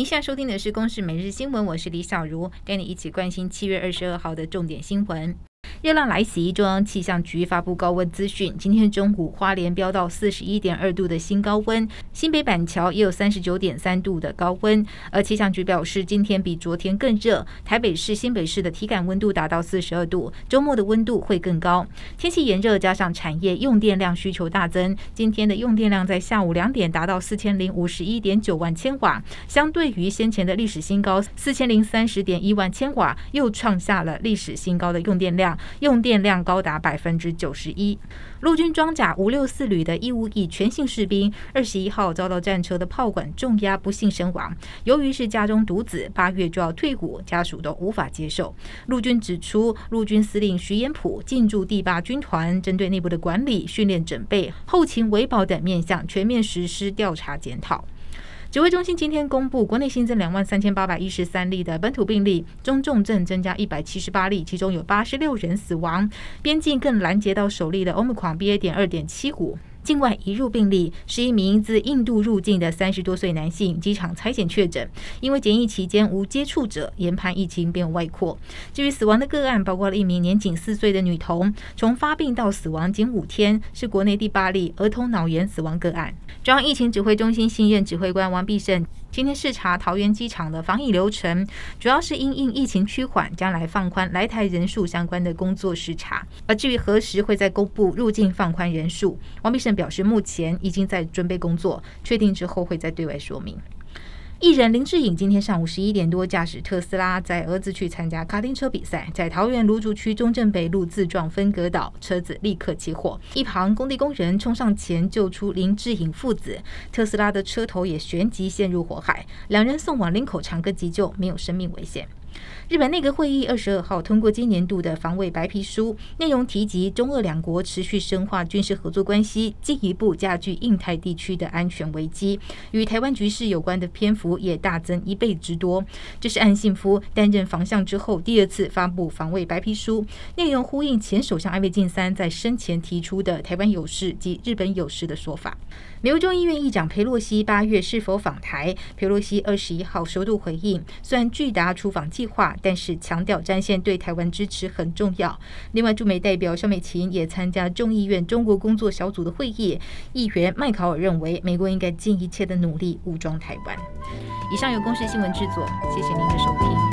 您现在收听的是《公视每日新闻》，我是李小茹，带你一起关心七月二十二号的重点新闻。热浪来袭，中央气象局发布高温资讯。今天中午，花莲飙到四十一点二度的新高温，新北板桥也有三十九点三度的高温。而气象局表示，今天比昨天更热，台北市、新北市的体感温度达到四十二度，周末的温度会更高。天气炎热，加上产业用电量需求大增，今天的用电量在下午两点达到四千零五十一点九万千瓦，相对于先前的历史新高四千零三十点一万千瓦，又创下了历史新高的用电量。用电量高达百分之九十一。陆军装甲五六四旅的义务役全信士兵二十一号遭到战车的炮管重压，不幸身亡。由于是家中独子，八月就要退伍，家属都无法接受。陆军指出，陆军司令徐延甫进驻第八军团，针对内部的管理、训练、准备、后勤维保等面向，全面实施调查检讨。指挥中心今天公布，国内新增两万三千八百一十三例的本土病例，中重症增加一百七十八例，其中有八十六人死亡。边境更拦截到首例的欧姆狂 BA. 点二点七五。境外移入病例是一名自印度入境的三十多岁男性，机场采检确诊，因为检疫期间无接触者，研判疫情变外扩。至于死亡的个案，包括了一名年仅四岁的女童，从发病到死亡仅五天，是国内第八例儿童脑炎死亡个案。中央疫情指挥中心新任指挥官王必胜今天视察桃园机场的防疫流程，主要是因应疫情趋缓，将来放宽来台人数相关的工作视察。而至于何时会再公布入境放宽人数，王必胜表示目前已经在准备工作，确定之后会再对外说明。艺人林志颖今天上午十一点多驾驶特斯拉载儿子去参加卡丁车比赛，在桃园芦竹区中正北路自撞分隔岛，车子立刻起火，一旁工地工人冲上前救出林志颖父子，特斯拉的车头也旋即陷入火海，两人送往林口长庚急救，没有生命危险。日本内阁会议二十二号通过今年度的防卫白皮书，内容提及中俄两国持续深化军事合作关系，进一步加剧印太地区的安全危机。与台湾局势有关的篇幅也大增一倍之多。这是岸信夫担任防相之后第二次发布防卫白皮书，内容呼应前首相安倍晋三在生前提出的台湾有事及日本有事的说法。美国众议院议长佩洛西八月是否访台？佩洛西二十一号首度回应，虽然拒答出访计划，但是强调战线对台湾支持很重要。另外，驻美代表肖美琴也参加众议院中国工作小组的会议。议员麦考尔认为，美国应该尽一切的努力武装台湾。以上由公视新闻制作，谢谢您的收听。